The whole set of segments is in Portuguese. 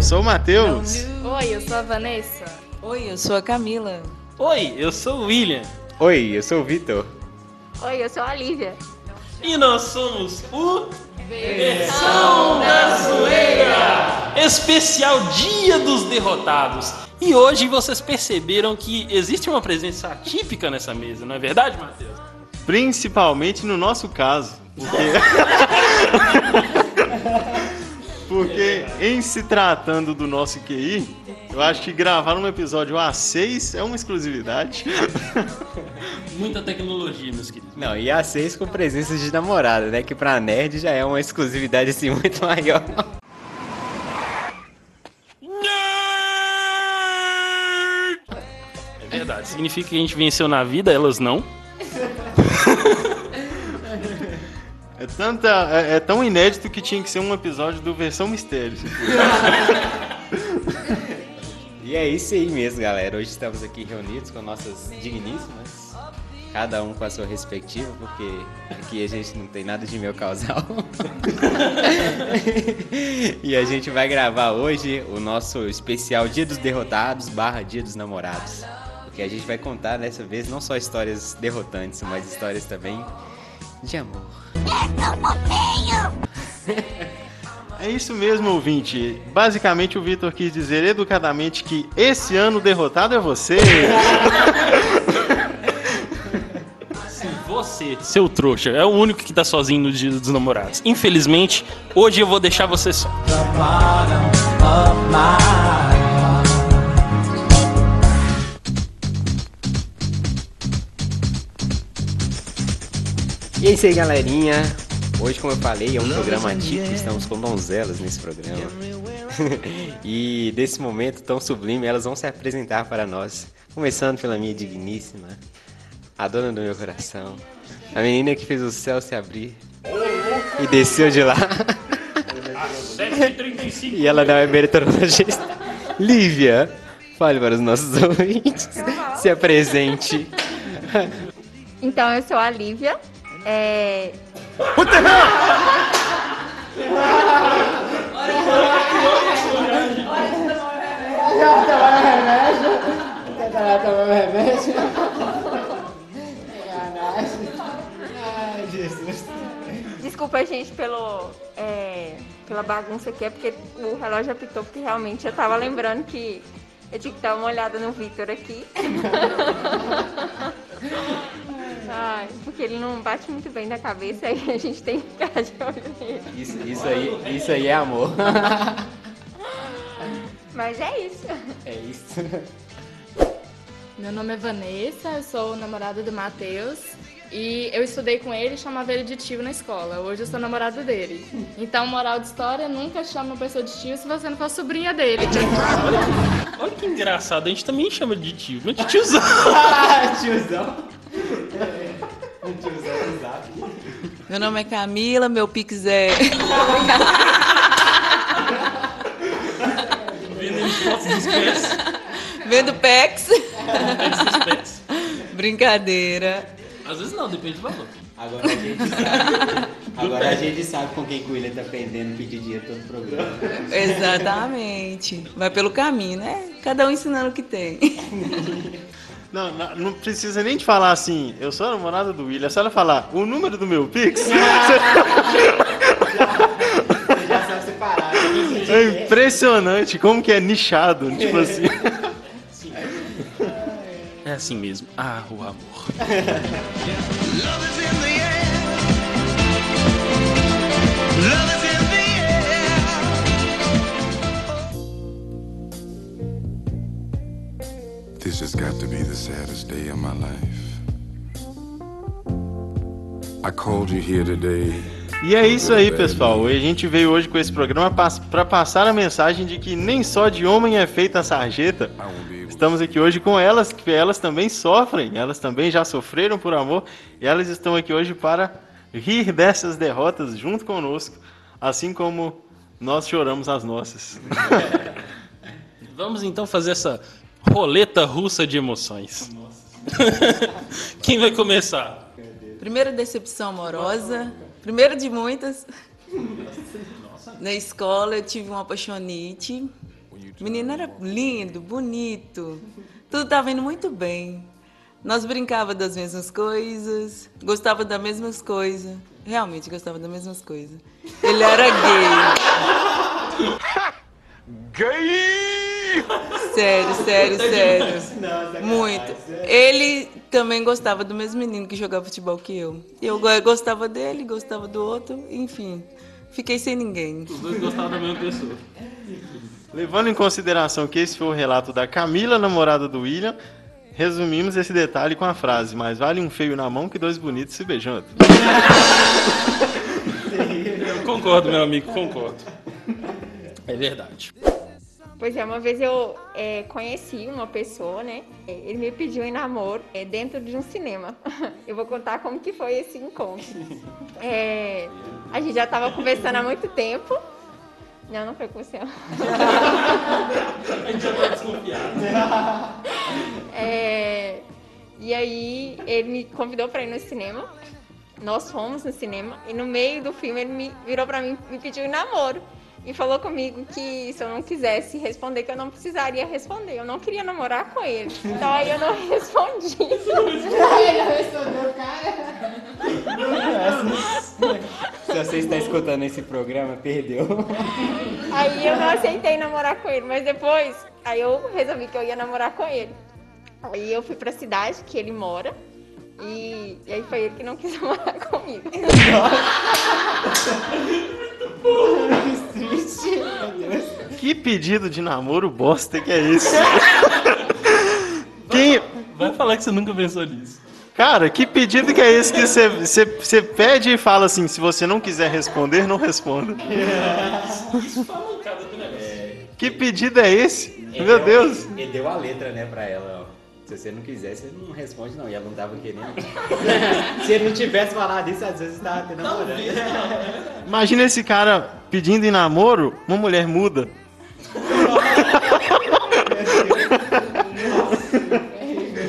eu sou o Matheus. Oi, eu sou a Vanessa. Oi, eu sou a Camila. Oi, eu sou o William. Oi, eu sou o Vitor. Oi, eu sou a Lívia. E nós somos o Versão da Zoeira! Especial Dia dos Derrotados. E hoje vocês perceberam que existe uma presença atípica nessa mesa, não é verdade, Matheus? Principalmente no nosso caso. Porque... porque em se tratando do nosso QI, eu acho que gravar um episódio A6 é uma exclusividade. Muita tecnologia, meus queridos. Não, e A6 com presença de namorada, né? Que pra nerd já é uma exclusividade assim muito maior. É verdade. Significa que a gente venceu na vida, elas não. É, tanta, é, é tão inédito que tinha que ser um episódio do Versão Mistério. E é isso aí mesmo, galera. Hoje estamos aqui reunidos com nossas digníssimas, cada um com a sua respectiva, porque aqui a gente não tem nada de meu casal. e a gente vai gravar hoje o nosso especial Dia dos Derrotados barra Dia dos Namorados. Porque a gente vai contar dessa vez não só histórias derrotantes, mas histórias também de amor. É isso mesmo, ouvinte. Basicamente, o Vitor quis dizer educadamente que esse ano derrotado é você. Você, seu trouxa, é o único que tá sozinho no dia dos namorados. Infelizmente, hoje eu vou deixar você só. E é isso aí, galerinha. Hoje, como eu falei, é um programa atípico, estamos com donzelas nesse programa. e desse momento tão sublime, elas vão se apresentar para nós. Começando pela minha digníssima, a dona do meu coração, a menina que fez o céu se abrir e desceu de lá. e ela não é meteorologista. Lívia, fale para os nossos ouvintes. Se apresente. Então, eu sou a Lívia. É... Desculpa, gente, pelo, é, pela bagunça aqui, é porque o relógio apitou, porque realmente eu tava lembrando que eu tinha que dar uma olhada no Vitor aqui. Ai, porque ele não bate muito bem na cabeça, aí a gente tem que ficar de olho nele. Isso, isso aí, isso aí é amor. Mas é isso. É isso. Meu nome é Vanessa, eu sou namorada do Matheus. E eu estudei com ele e chamava ele de tio na escola. Hoje eu sou namorada dele. Então, moral de história, nunca chama uma pessoa de tio se você não for sobrinha dele. Olha que engraçado, a gente também chama de tio, não de tiozão. Tiozão. Meu nome é Camila, meu pix é. Vendendo fotos dos pés. Vendo Pex. Pés. Brincadeira. Às vezes não, depende do valor. Agora a gente sabe. Agora a gente sabe com quem que o William tá aprendendo a pedir dinheiro todo o programa. Exatamente. Vai pelo caminho, né? Cada um ensinando o que tem. Não, não, não precisa nem de falar assim, eu sou a namorada do William. É só ela falar o número do meu Pix. Você já sabe separar. É impressionante como que é nichado, tipo assim. É assim mesmo. Ah, o amor. This has got to be the saddest day of my life. I called you here today. E é isso aí, pessoal. A gente veio hoje com esse programa para passar a mensagem de que nem só de homem é feita a sarjeta. Estamos aqui hoje com elas, que elas também sofrem, elas também já sofreram por amor, e elas estão aqui hoje para rir dessas derrotas junto conosco, assim como nós choramos as nossas. Vamos então fazer essa roleta russa de emoções. Quem vai começar? Primeira decepção amorosa. Primeira de muitas. Na escola eu tive uma apaixonite. O menino era lindo, bonito, tudo estava indo muito bem. Nós brincava das mesmas coisas, gostava das mesmas coisas. Realmente gostava das mesmas coisas. Ele era gay. Gay! Sério, sério, sério. Muito. Ele também gostava do mesmo menino que jogava futebol que eu. Eu go- gostava dele, gostava do outro, enfim. Fiquei sem ninguém. Os dois gostavam da mesma pessoa. Levando em consideração que esse foi o relato da Camila, namorada do William, resumimos esse detalhe com a frase: Mais vale um feio na mão que dois bonitos se beijando. Eu concordo, meu amigo, concordo. É verdade. Pois é, uma vez eu é, conheci uma pessoa, né? É, Ele me pediu em namoro é, dentro de um cinema. Eu vou contar como que foi esse encontro. É, a gente já estava conversando há muito tempo. Não, não foi com você. A gente já tá desconfiado. É, e aí ele me convidou para ir no cinema. Nós fomos no cinema e no meio do filme ele me virou para mim e me pediu em namoro. E falou comigo que se eu não quisesse responder, que eu não precisaria responder. Eu não queria namorar com ele. Então aí eu não respondi. Se você está escutando esse programa, perdeu. Aí eu não aceitei namorar com ele, mas depois, aí eu resolvi que eu ia namorar com ele. Aí eu fui pra cidade que ele mora. E, e aí foi ele que não quis namorar comigo. Que pedido de namoro bosta que é esse? Quem... Vai falar que você nunca pensou nisso. Cara, que pedido que é esse que você- pede e fala assim: se você não quiser responder, não responda. Que pedido é esse? Meu Deus! Ele deu a letra, né, pra ela, ó. Se você não quiser, você não responde, não. E ela não tava querendo. Se ele não tivesse falado isso, às vezes tava tendo namorando. Imagina esse cara pedindo em namoro, uma mulher muda.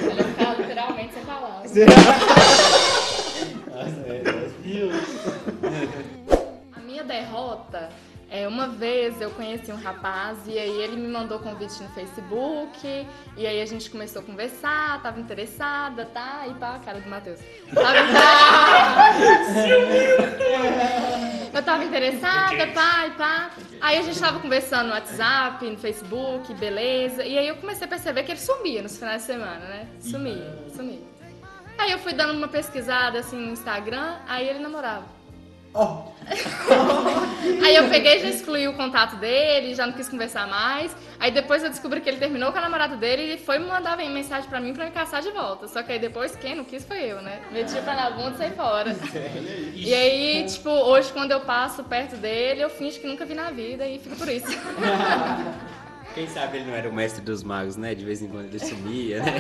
Ela fica literalmente sem palavras. A minha derrota é uma vez eu conheci um rapaz e aí ele me mandou convite no Facebook e aí a gente começou a conversar, tava interessada, tá? E pá, cara do Matheus. Tava Eu tava interessada, pá, e pá. Aí a gente tava conversando no WhatsApp, no Facebook, beleza. E aí eu comecei a perceber que ele sumia nos finais de semana, né? Sumia, sumia. Aí eu fui dando uma pesquisada assim no Instagram, aí ele namorava. aí eu peguei e já excluí o contato dele, já não quis conversar mais. Aí depois eu descobri que ele terminou com a namorada dele e foi me mandar mensagem pra mim pra me caçar de volta. Só que aí depois quem não quis foi eu, né? Meti o pé na bunda e saí fora. E aí, tipo, hoje quando eu passo perto dele, eu finjo que nunca vi na vida e fico por isso. Quem sabe ele não era o mestre dos magos, né? De vez em quando ele sumia, né?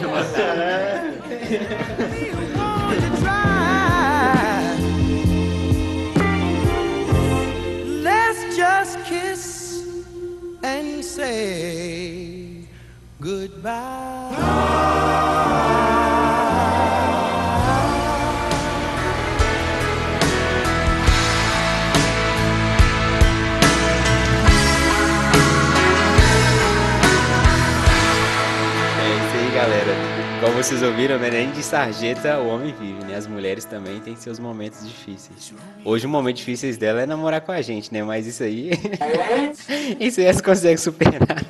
Say goodbye. Como vocês ouviram, né? Nem de sarjeta o homem vive, né? As mulheres também têm seus momentos difíceis. Hoje o momento difícil dela é namorar com a gente, né? Mas isso aí. isso aí elas conseguem superar.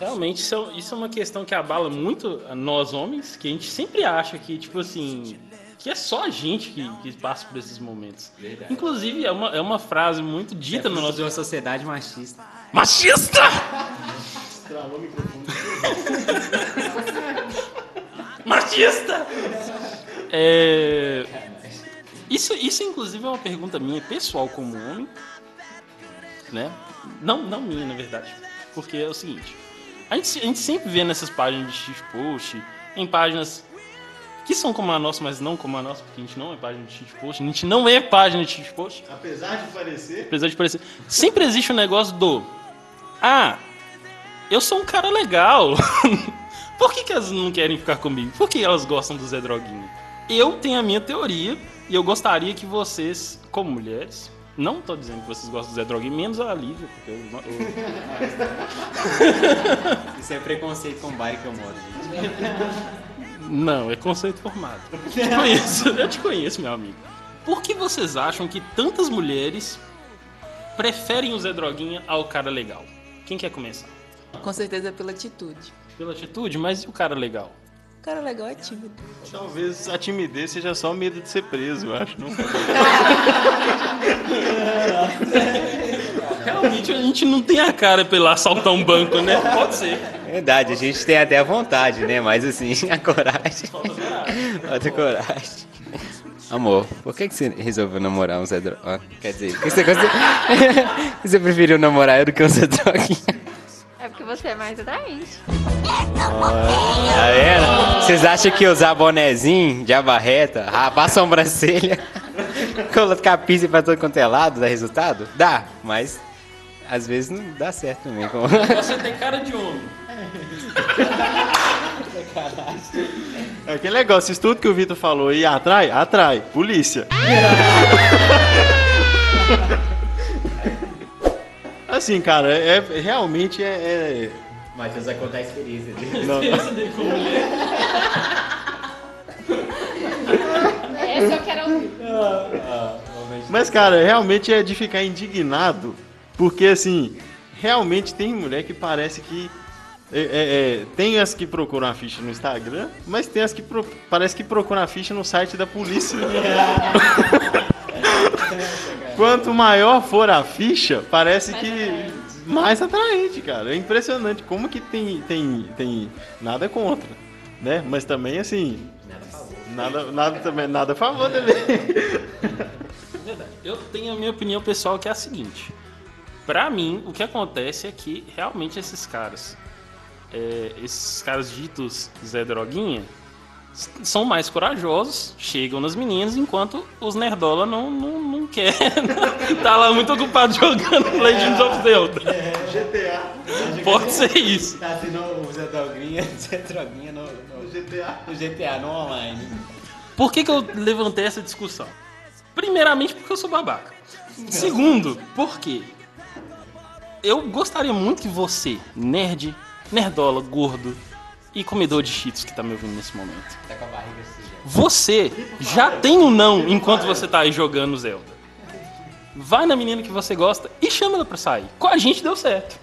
Realmente, isso é, isso é uma questão que abala muito nós homens, que a gente sempre acha que, tipo assim, que é só a gente que, que passa por esses momentos. Verdade. Inclusive, é uma, é uma frase muito dita no Fruto nosso. de uma sociedade machista. Machista! Machista! É, Isso, isso, inclusive, é uma pergunta minha, pessoal, como homem. Né? Não, não minha, na verdade. Porque é o seguinte: a gente, a gente sempre vê nessas páginas de shitpost, em páginas que são como a nossa, mas não como a nossa, porque a gente não é página de shitpost, a gente não é página de shitpost. Apesar de parecer. Apesar de parecer. Sempre existe o negócio do. Ah, eu sou um cara legal. Por que, que elas não querem ficar comigo? Por que elas gostam do Zé Droguinha? Eu tenho a minha teoria e eu gostaria que vocês, como mulheres, Não tô dizendo que vocês gostam do Zé Droguinha, menos a Lívia, porque eu, eu- Isso é preconceito com o bairro que eu moro, gente. Não, é conceito formado. Eu te conheço, eu te conheço, meu amigo. Por que vocês acham que tantas mulheres preferem o Zé Droguinha ao cara legal? Quem quer começar? Com certeza pela atitude. Pela atitude, mas e o cara legal? O cara legal é tímido. Talvez a timidez seja só medo de ser preso, eu acho. Não? Realmente a gente não tem a cara pra ir lá assaltar um banco, né? Pode ser. Verdade, a gente tem até a vontade, né? Mas assim, a coragem. Falta coragem. Amor, por que, que você resolveu namorar um Zé Droguinha? Quer dizer, por que você, você... você preferiu namorar eu do que um Zé Droguinha? Porque você é mais atraente. Tá vendo? Vocês acham que usar bonezinho de abarreta, rapar a sobrancelha, colocar pizza pra todo quanto é lado, dá resultado? Dá, mas às vezes não dá certo também. como- Você tem cara de homem. É aquele negócio, isso tudo que o Vitor falou e atrai, atrai. Polícia. Assim, cara, é, é- realmente é. é- Matheus vai contar a experiência dele. não- Essa eu quero ouvir. Mas, cara, realmente é de ficar indignado, porque assim, realmente tem mulher que parece que. é, é, é, tem as que procuram a ficha no Instagram, mas tem as que pro- parece que procuram a ficha no site da polícia. Quanto maior for a ficha, parece que mais atraente, cara. É impressionante como que tem, tem, tem nada contra, né? Mas também assim, nada, nada também, nada a favor também. Verdade. Eu tenho a minha opinião pessoal que é a seguinte. Pra mim, o que acontece é que realmente esses caras, é, esses caras ditos Zé Droguinha, são mais corajosos, chegam nas meninas, enquanto os nerdola não, não, não quer. tá lá muito ocupado jogando Legends of Zelda. GTA. Pode ser isso. Tá sendo o Zé Droguinha, Zé Droguinha no, no, GTA. no GTA, no online. Por que, que eu levantei essa discussão? Primeiramente, porque eu sou babaca. Segundo, porque eu gostaria muito que você, nerd, nerdola, gordo e comedor de cheetos que tá me ouvindo nesse momento, Tá com a barriga suja. você já tem um não enquanto você tá aí jogando Zelda. Vai na menina que você gosta e chama ela pra sair. Com a gente deu certo.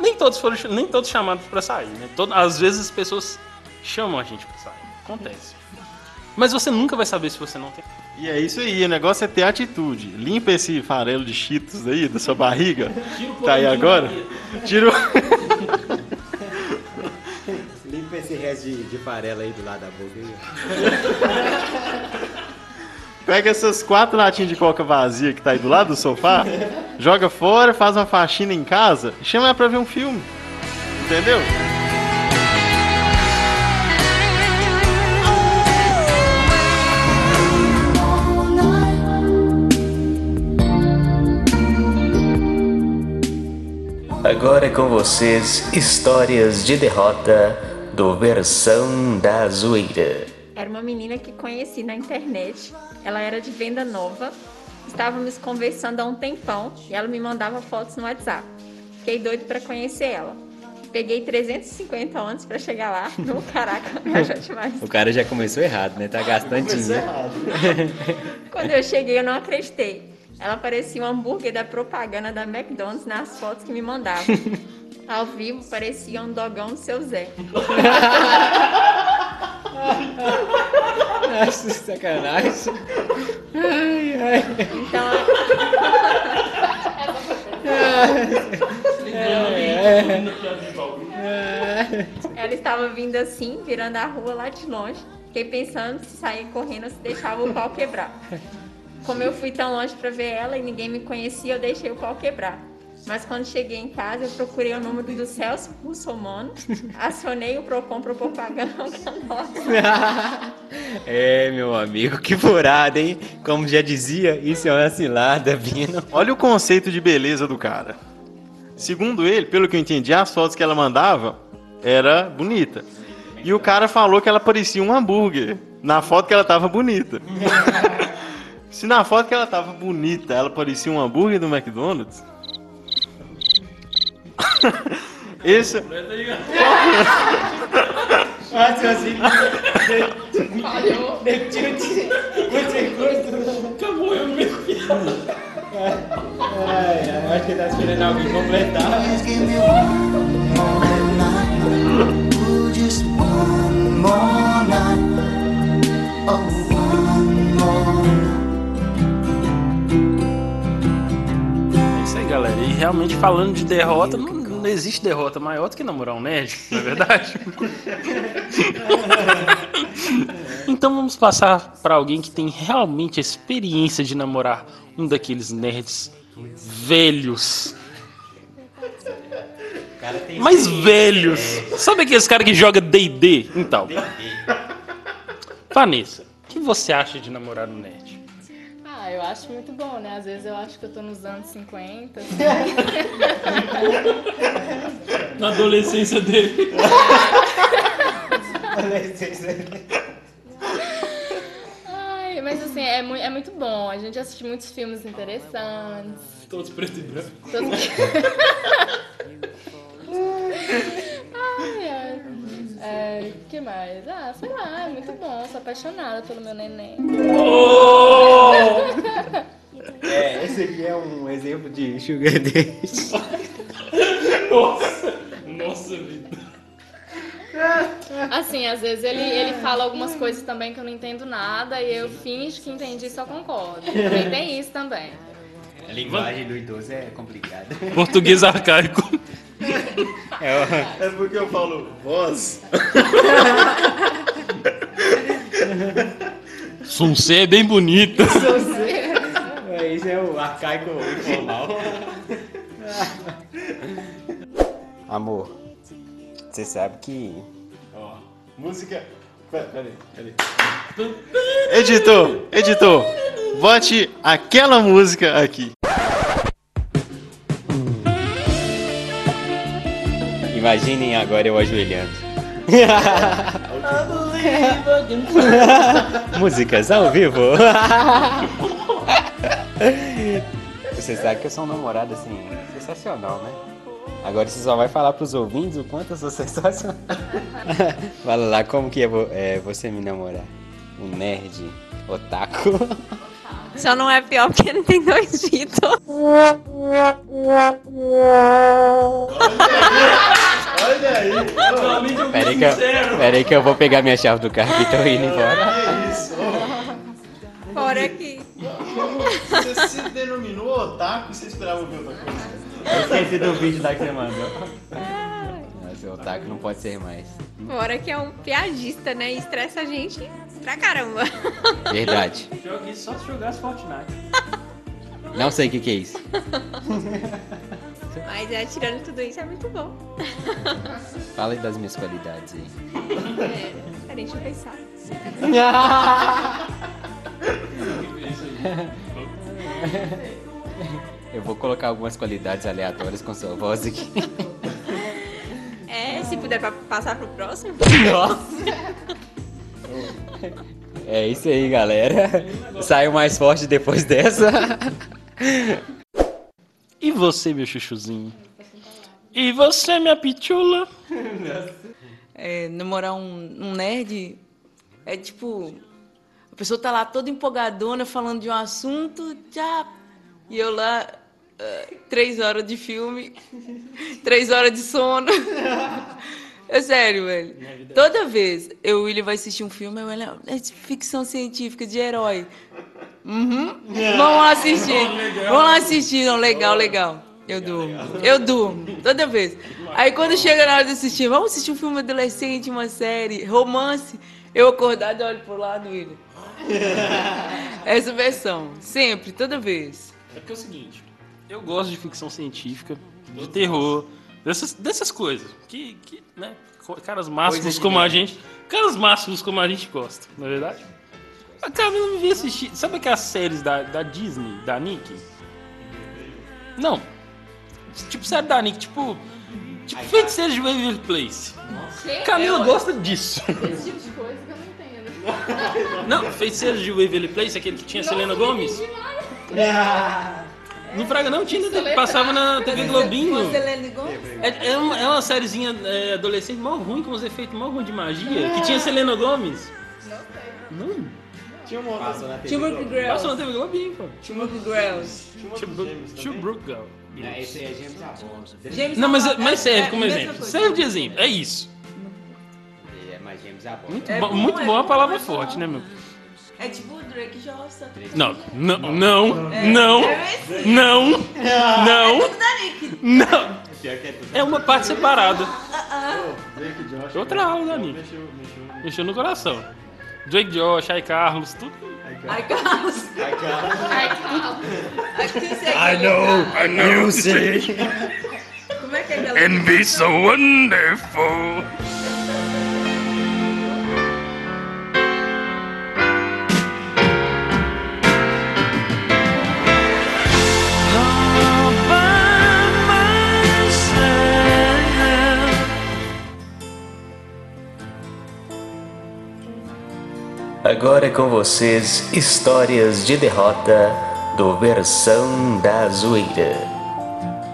Nem todos foram nem todos chamados pra sair, né? Todo- às vezes as pessoas chamam a gente pra sair. Acontece. Mas você nunca vai saber se você não tem. E é isso aí, o negócio é ter atitude. Limpa esse farelo de cheetos aí da sua barriga. Tira o Tá aí agora? Tira o... Resto de, de farela aí do lado da boca. aí. Pega essas quatro latinhas de coca vazia que tá aí do lado do sofá, joga fora, faz uma faxina em casa e chama ela pra ver um filme. Entendeu? Agora é com vocês, histórias de derrota do Versão da Zoeira. Era uma menina que conheci na internet. Ela era de venda nova. Estávamos conversando há um tempão e ela me mandava fotos no WhatsApp. Fiquei doido para conhecer ela. Peguei 350 anos para chegar lá. No caraca, viajou demais. O cara já começou errado, né? Tá gastando dinheiro. Quando eu cheguei, eu não acreditei. Ela parecia um hambúrguer da propaganda da McDonald's nas fotos que me mandava. Ao vivo, parecia um dogão do seu Zé. Nossa, sacanagem. Ai, ai. Então, ela estava vindo assim, virando a rua lá de longe. Fiquei pensando se sair correndo se deixava o pau quebrar. Como eu fui tão longe para ver ela e ninguém me conhecia, eu deixei o pau quebrar. Mas quando cheguei em casa, eu procurei o número do Celso Russomano, acionei o Procon para propaganda nossa. É, meu amigo, que furada, hein? Como já dizia, isso é uma cilada, Bino. Olha o conceito de beleza do cara. Segundo ele, pelo que eu entendi, as fotos que ela mandava era bonita. E o cara falou que ela parecia um hambúrguer na foto que ela tava bonita. Se na foto que ela tava bonita, ela parecia um hambúrguer do McDonald's. Esse. Falhou. Acabou eu mesmo. acho que tá esperando alguém completar. É E realmente falando de derrota, não, não existe derrota maior do que namorar um nerd, não é verdade? então vamos passar para alguém que tem realmente a experiência de namorar um daqueles nerds velhos. Mas velhos. Sabe aqueles caras que joga D&D? Então. Vanessa, o que você acha de namorar um nerd? Eu acho muito bom, né? Às vezes eu acho que eu tô nos anos 50. Na adolescência dele. Ai, mas assim, é, mui- é muito bom. A gente assiste muitos filmes interessantes. Todos preto e branco. Todos- ai, ai. É, que mais? Ah, sei lá, é muito bom. Sou apaixonada pelo meu neném. É, esse aqui é um exemplo de sugar daddy. Nossa! Nossa vida. Assim, às vezes ele, ele fala algumas coisas também que eu não entendo nada e eu finjo que entendi e só concordo. Também tem isso também. A linguagem do idoso é complicada. Português arcaico. É porque eu falo voz. Suncê é bem bonito. É, Isso é o arcaico informal. Amor, você sabe que. Ó, música. Pera- Peraí, peraí. Editor, editor, bote aquela música aqui. Imaginem agora eu ajoelhando. Músicas ao vivo. Você sabe que eu sou um namorado assim, sensacional, né? Agora você só vai falar pros ouvintes o quanto eu sou sensacional. Fala lá, como que é, é você me namorar? Um nerd, otaku. Só não é pior porque não tem dois Vitor. Olha aí. Pera aí, que eu, pera aí que eu vou pegar minha chave do carro e tô indo embora. Que isso? Fora que. Você se denominou otaku e você esperava ouvir outra coisa? Eu esqueci do vídeo lá que você mandou. Nossa, o otaku não pode ser mais. Fora que é um piadista, né? E estressa a gente pra caramba. Verdade. Joguei só se jogasse Fortnite. Não sei o que, que é isso. Mas é, tirando tudo isso, é muito bom. Fala aí das minhas qualidades aí. É, deixa eu pensar. Eu vou colocar algumas qualidades aleatórias com sua voz aqui. É, se puder pa- passar pro próximo. É isso aí, galera. Saiu mais forte depois dessa. E você, meu chuchuzinho? E você, minha pichula? É, namorar um, um nerd é tipo. A pessoa tá lá toda empolgadona falando de um assunto, já. E eu lá, ah, três horas de filme, três horas de sono. É sério, velho. Toda vez eu e o William vai assistir um filme, eu olho, é de ficção científica, de herói. Uhum. Vamos lá assistir. Vamos lá assistir. Não, legal, legal. Eu durmo. Eu durmo. Toda vez. Aí quando chega na hora de assistir, vamos assistir um filme adolescente, uma série, romance. Eu acordado e olho pro lado, William. Essa versão. Sempre, toda vez. É porque é o seguinte, eu gosto de ficção científica, de terror, dessas, dessas coisas. Que, que né? Caras máximos como a gente. Caras máximos como a gente gosta, não é verdade? A cara eu não vi assistir. Sabe aquelas séries da, da Disney, da Nick? Não. Tipo série da Nick, tipo. Tipo Feiticeiro de Waverly Place. Camila gosta disso. Esse tipo de coisa que eu não entendo. Não, Feiticeiro de Waverly Place, aquele que tinha Selena Gomes. No Fraga não tinha, né? passava na TV Globinho. É, é uma, é uma sériezinha é, adolescente mó ruim, com uns efeitos mó ruim de magia, que tinha Selena Gomes. Não sei. Tinha uma outra. Passou na TV Globo. Girls. Passou na TV Globinho, pô. Girls. Girl. É, esse aí é James Bond. James Não, mas, Bond, mas é- serve é como mesma exemplo. Serve de exemplo. É isso. É, mas James Bond. Muito, É bom, bom, muito é bom a bom, palavra é forte, né, meu? É tipo o Drake Johnson. Não, não, não, não, É não, não, Da Nick. não. Pior que é tudo. É uma parte separada. Drake Josh. Outra aula, Dani. Mexeu, mexeu. Mexeu no coração. Drake Josh, Ai Carlos, tudo. Ai, Carlos. Ai, que tal? Aqui você I I know you say. Como é que é aquela... And be so wonderful. Agora é com vocês histórias de derrota do Versão da Zoeira.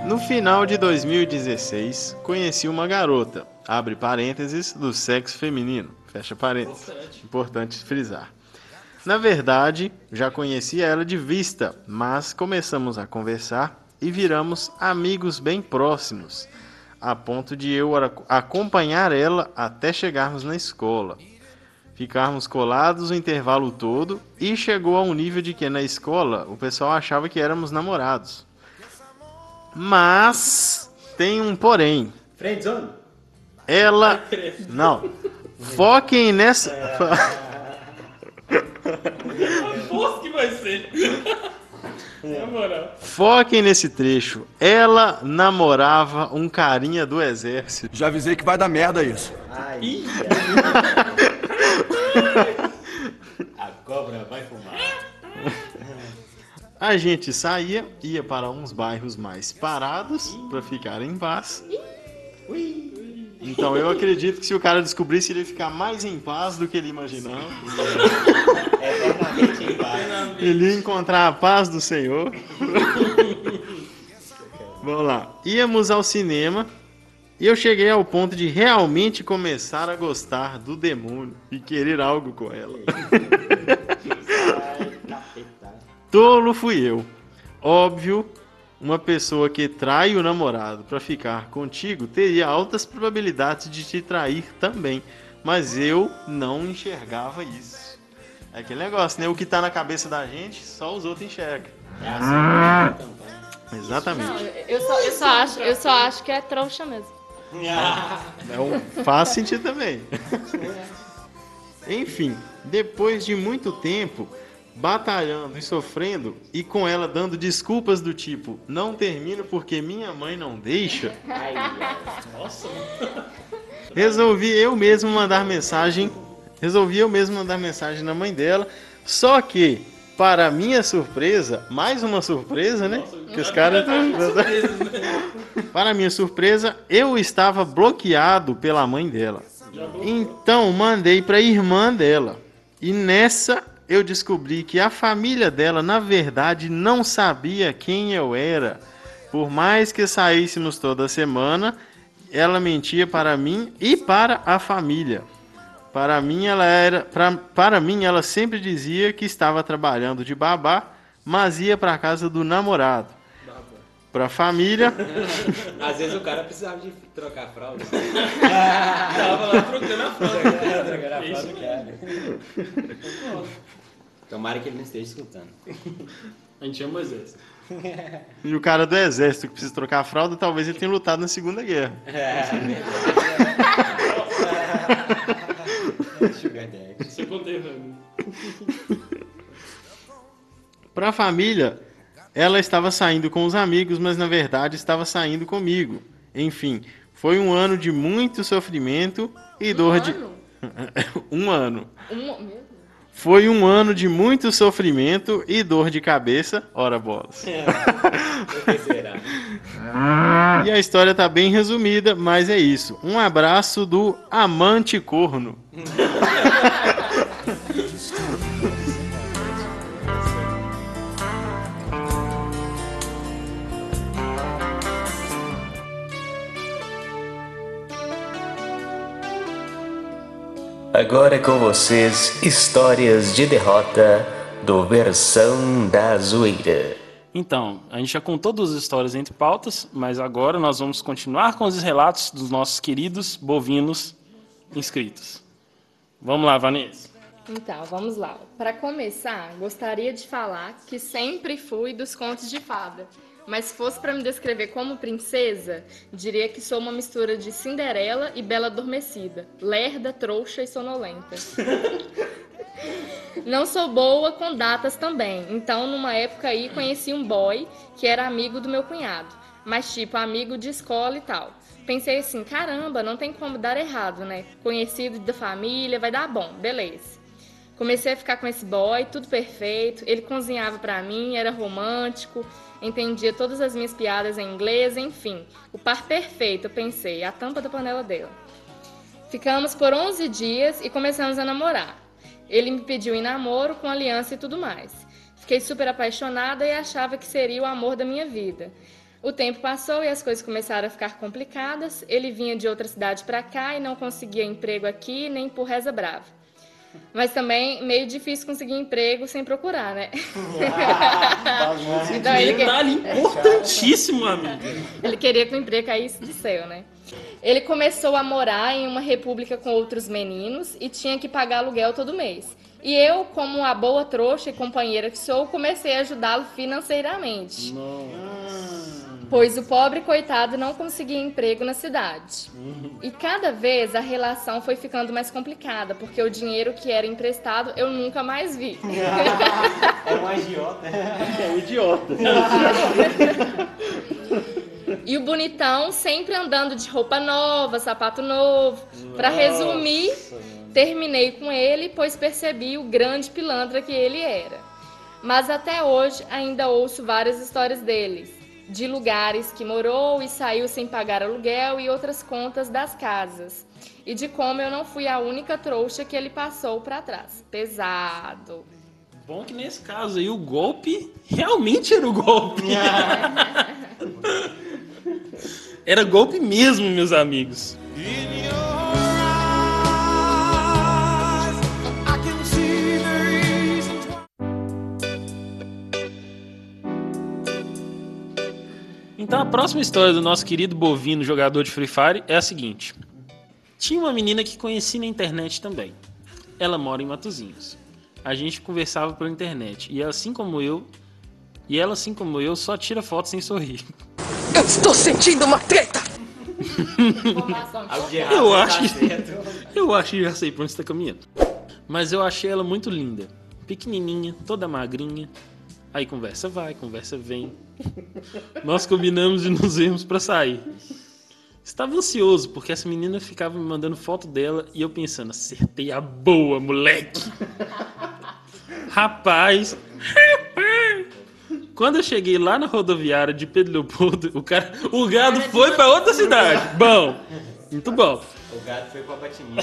No final de 2016, conheci uma garota, abre parênteses, do sexo feminino, fecha parênteses. Importante frisar. Na verdade, já conhecia ela de vista, mas começamos a conversar e viramos amigos bem próximos, a ponto de eu acompanhar ela até chegarmos na escola. Ficarmos colados o intervalo todo e chegou a um nível de que na escola o pessoal achava que éramos namorados. Mas tem um porém. Friendzone? Ela. Não. Foquem nessa. Que vai ser. Na moral. Foquem nesse trecho. Ela namorava um carinha do exército. Já avisei que vai dar merda isso. Ih, A cobra vai fumar. A gente saía, ia para uns bairros mais parados para ficar em paz. Então eu acredito que se o cara descobrisse, ele ia ficar mais em paz do que ele imaginava. Paz. Ele ia encontrar a paz do Senhor. Vamos lá. Íamos ao cinema e eu cheguei ao ponto de realmente começar a gostar do demônio e querer algo com ela. Tolo fui eu. Óbvio, uma pessoa que trai o namorado para ficar contigo teria altas probabilidades de te trair também. Mas eu não enxergava isso. É aquele negócio, né? O que tá na cabeça da gente, só os outros enxergam. É assim que então, Não, Exatamente. eu só, eu, só acho, eu só acho que é trouxa mesmo. É um- faz sentido também. Enfim, depois de muito tempo batalhando e sofrendo e com ela dando desculpas do tipo não termino porque minha mãe não deixa, ai. nossa, resolvi eu mesmo mandar mensagem, resolvi eu mesmo mandar mensagem na mãe dela, só que para minha surpresa, mais uma surpresa, né? Que os caras Para minha surpresa, eu estava bloqueado pela mãe dela. Então mandei para a irmã dela. E nessa eu descobri que a família dela, na verdade, não sabia quem eu era. Por mais que saíssemos toda semana, ela mentia para mim e para a família. Para mim, ela era, pra, para mim, ela sempre dizia que estava trabalhando de babá, mas ia para casa do namorado. Para a família, Às vezes o cara precisava de trocar a fralda. tava lá trocando a fralda. Trocar a fralda cara. Tomara que ele não esteja escutando. A gente chama o exército. e o cara do exército que precisa trocar a fralda, talvez ele tenha lutado na Segunda Guerra. Sugar Daddy. Seu conterrâneo. Para a família, ela estava saindo com os amigos, mas na verdade estava saindo comigo. Enfim, foi um ano de muito sofrimento e dor de. Ano? um ano. Um. Foi um ano de muito sofrimento e dor de cabeça. Ora bolas. Será? Ah. E a história tá bem resumida, mas é isso. Um abraço do amante corno. Agora é com vocês, histórias de derrota do Versão da Zoeira. Então, a gente já contou duas histórias entre pautas, mas agora nós vamos continuar com os relatos dos nossos queridos bovinos inscritos. Vamos lá, Vanessa. Então, vamos lá. Para começar, gostaria de falar que sempre fui dos contos de fada. Mas se fosse para me descrever como princesa, diria que sou uma mistura de Cinderela e Bela Adormecida, lerda, trouxa e sonolenta. Não sou boa com datas também, então numa época aí conheci um boy que era amigo do meu cunhado, mas tipo amigo de escola e tal. Pensei assim, caramba, não tem como dar errado, né? Conhecido da família, vai dar bom, beleza. Comecei a ficar com esse boy, tudo perfeito. Ele cozinhava pra mim, era romântico, entendia todas as minhas piadas em inglês, enfim. O par perfeito, eu pensei, a tampa da panela dela. Ficamos por 11 dias e começamos a namorar. Ele me pediu em namoro com aliança e tudo mais. Fiquei super apaixonada e achava que seria o amor da minha vida. O tempo passou e as coisas começaram a ficar complicadas. Ele vinha de outra cidade para cá e não conseguia emprego aqui nem por reza brava. Mas também meio difícil conseguir emprego sem procurar, né? Então, ele que- Detalhe importantíssimo, amigo. ele queria que o emprego caísse do céu, né? Ele começou a morar em uma república com outros meninos e tinha que pagar aluguel todo mês. E eu, como uma boa trouxa e companheira que sou, comecei a ajudá-lo financeiramente. Pois o pobre coitado não conseguia emprego na cidade. E cada vez a relação foi ficando mais complicada, porque o dinheiro que era emprestado eu nunca mais vi. É um agiota. É um idiota. E o bonitão sempre andando de roupa nova, sapato novo. Pra resumir, terminei com ele, pois percebi o grande pilantra que ele era. Mas até hoje ainda ouço várias histórias deles, de lugares que morou e saiu sem pagar aluguel e outras contas das casas. E de como eu não fui a única trouxa que ele passou pra trás. Pesado. Bom que nesse caso aí o golpe realmente era o golpe. era golpe mesmo, meus amigos. Então a próxima história do nosso querido bovino jogador de Free Fire é a seguinte. Tinha uma menina que conheci na internet também. Ela mora em Matozinhos. A gente conversava pela internet e ela, assim como eu, e ela assim como eu só tira foto sem sorrir. Eu estou sentindo uma treta! Eu acho, tá certo. eu acho que já sei pra onde está caminhando. Mas eu achei ela muito linda, pequenininha, toda magrinha. Aí conversa vai, conversa vem. Nós combinamos de nos vermos pra sair. Estava ansioso porque essa menina ficava me mandando foto dela e eu pensando, acertei a boa, moleque. Rapaz, rapaz. Quando eu cheguei lá na rodoviária de Pedro Leopoldo, o cara, o gado foi pra outra cidade. Bom, muito bom. O gato foi pra Batininha.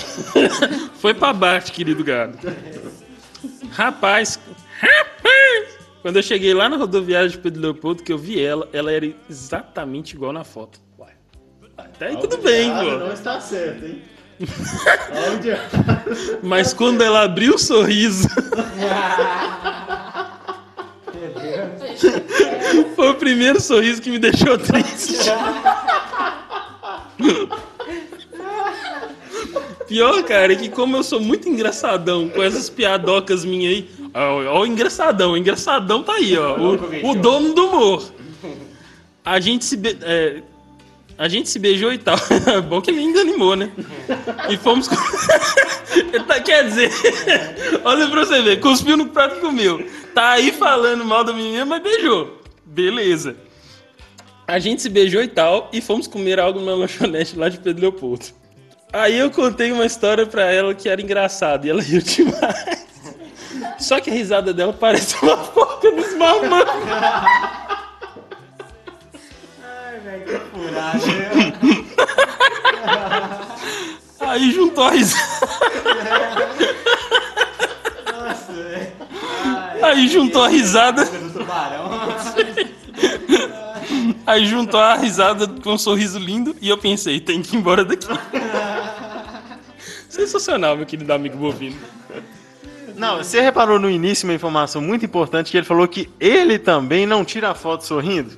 Foi pra baixo, querido gado. Rapaz, rapaz! Quando eu cheguei lá na rodoviária de Pedro Leopoldo, que eu vi ela, ela era exatamente igual na foto. Uai. Até aí tudo bem, Ah, Não pô. está certo, hein? Mas quando ela abriu o sorriso. Foi o primeiro sorriso que me deixou triste. Pior, cara, é que como eu sou muito engraçadão com essas piadocas minhas aí. Ó, o engraçadão, o engraçadão tá aí, ó. O, o dono do humor. A gente se. be- é, a gente se beijou e tal. Bom que ele ainda animou, né? E fomos. Tá, Quer dizer, olha pra você ver, cuspiu no prato e comeu. Tá aí falando mal da menina, mas beijou. Beleza. A gente se beijou e tal, e fomos comer algo numa lanchonete lá de Pedro Leopoldo. Aí eu contei uma história pra ela que era engraçada, e ela riu demais. Só que a risada dela parece uma porca nos mamães. Ai, velho, que furado. né? Aí juntou a risada. Nossa, velho. Aí juntou a risada. Do tubarão. Aí juntou a risada com um sorriso lindo e eu pensei, tem que ir embora daqui. Sensacional, meu querido amigo bovino. Não, você reparou no início uma informação muito importante que ele falou que ele também não tira foto sorrindo?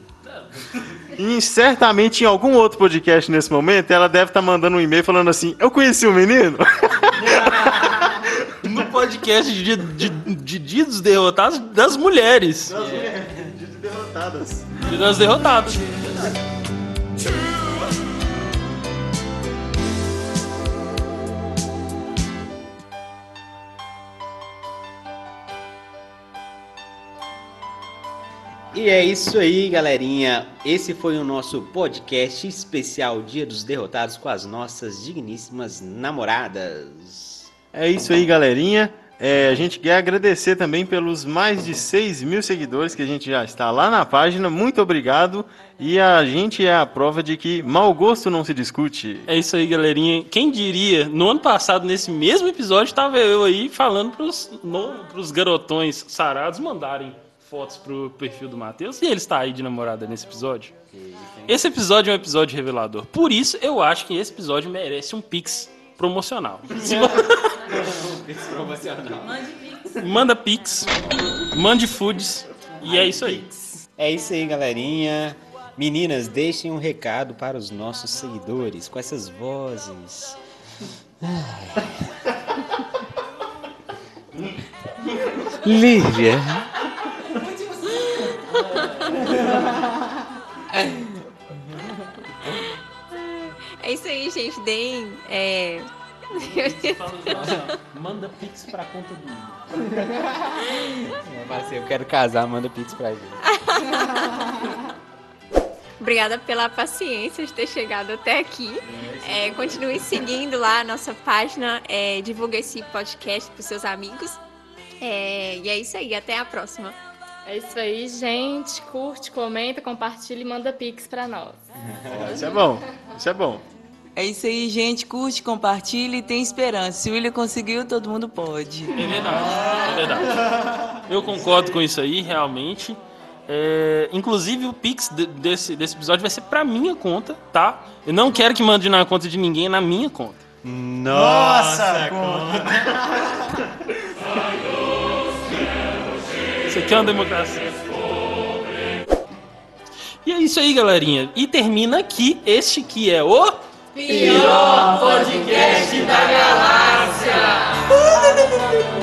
E certamente em algum outro podcast nesse momento ela deve estar mandando um e-mail falando assim: Eu conheci o menino? No podcast de, de, de dos Derrotados das mulheres. Das mulheres, de derrotadas. Das derrotadas. E é isso aí, galerinha. Esse foi o nosso podcast especial Dia dos Derrotados com as nossas digníssimas namoradas. É isso aí, galerinha. É, a gente quer agradecer também pelos mais de 6 mil seguidores que a gente já está lá na página. Muito obrigado. E a gente é a prova de que mau gosto não se discute. É isso aí, galerinha. Quem diria, no ano passado, nesse mesmo episódio, estava eu aí falando pros, no, pros garotões sarados mandarem fotos pro perfil do Matheus. E ele está aí de namorada nesse episódio. Esse episódio é um episódio revelador. Por isso, eu acho que esse episódio merece um pix promocional. Se vo- promocional. Manda pix, mande foods. E é isso aí. É isso aí, galerinha. Meninas, deixem um recado para os nossos seguidores com essas vozes. Lívia. É isso aí, gente. Deem. É... Manda pix pra conta do Eu falei assim, eu quero casar, manda pix pra gente. Obrigada pela paciência de ter chegado até aqui. É, continue seguindo lá a nossa página, é, divulgue esse podcast para seus amigos. É, e é isso aí, até a próxima. É isso aí, gente. Curte, comenta, compartilha e manda pix pra nós. Isso é bom. Isso é bom. É isso aí, gente. Curte, compartilha e tem esperança. Se o William conseguiu, todo mundo pode. É verdade, é verdade. Eu concordo com isso aí, realmente. É, inclusive, o Pix de- desse, desse episódio vai ser pra minha conta, tá? Eu não quero que mande na conta de ninguém, é na minha conta. Nossa, Isso aqui é uma democracia. E é isso aí, galerinha. E termina aqui este que é o. Pior podcast da galáxia!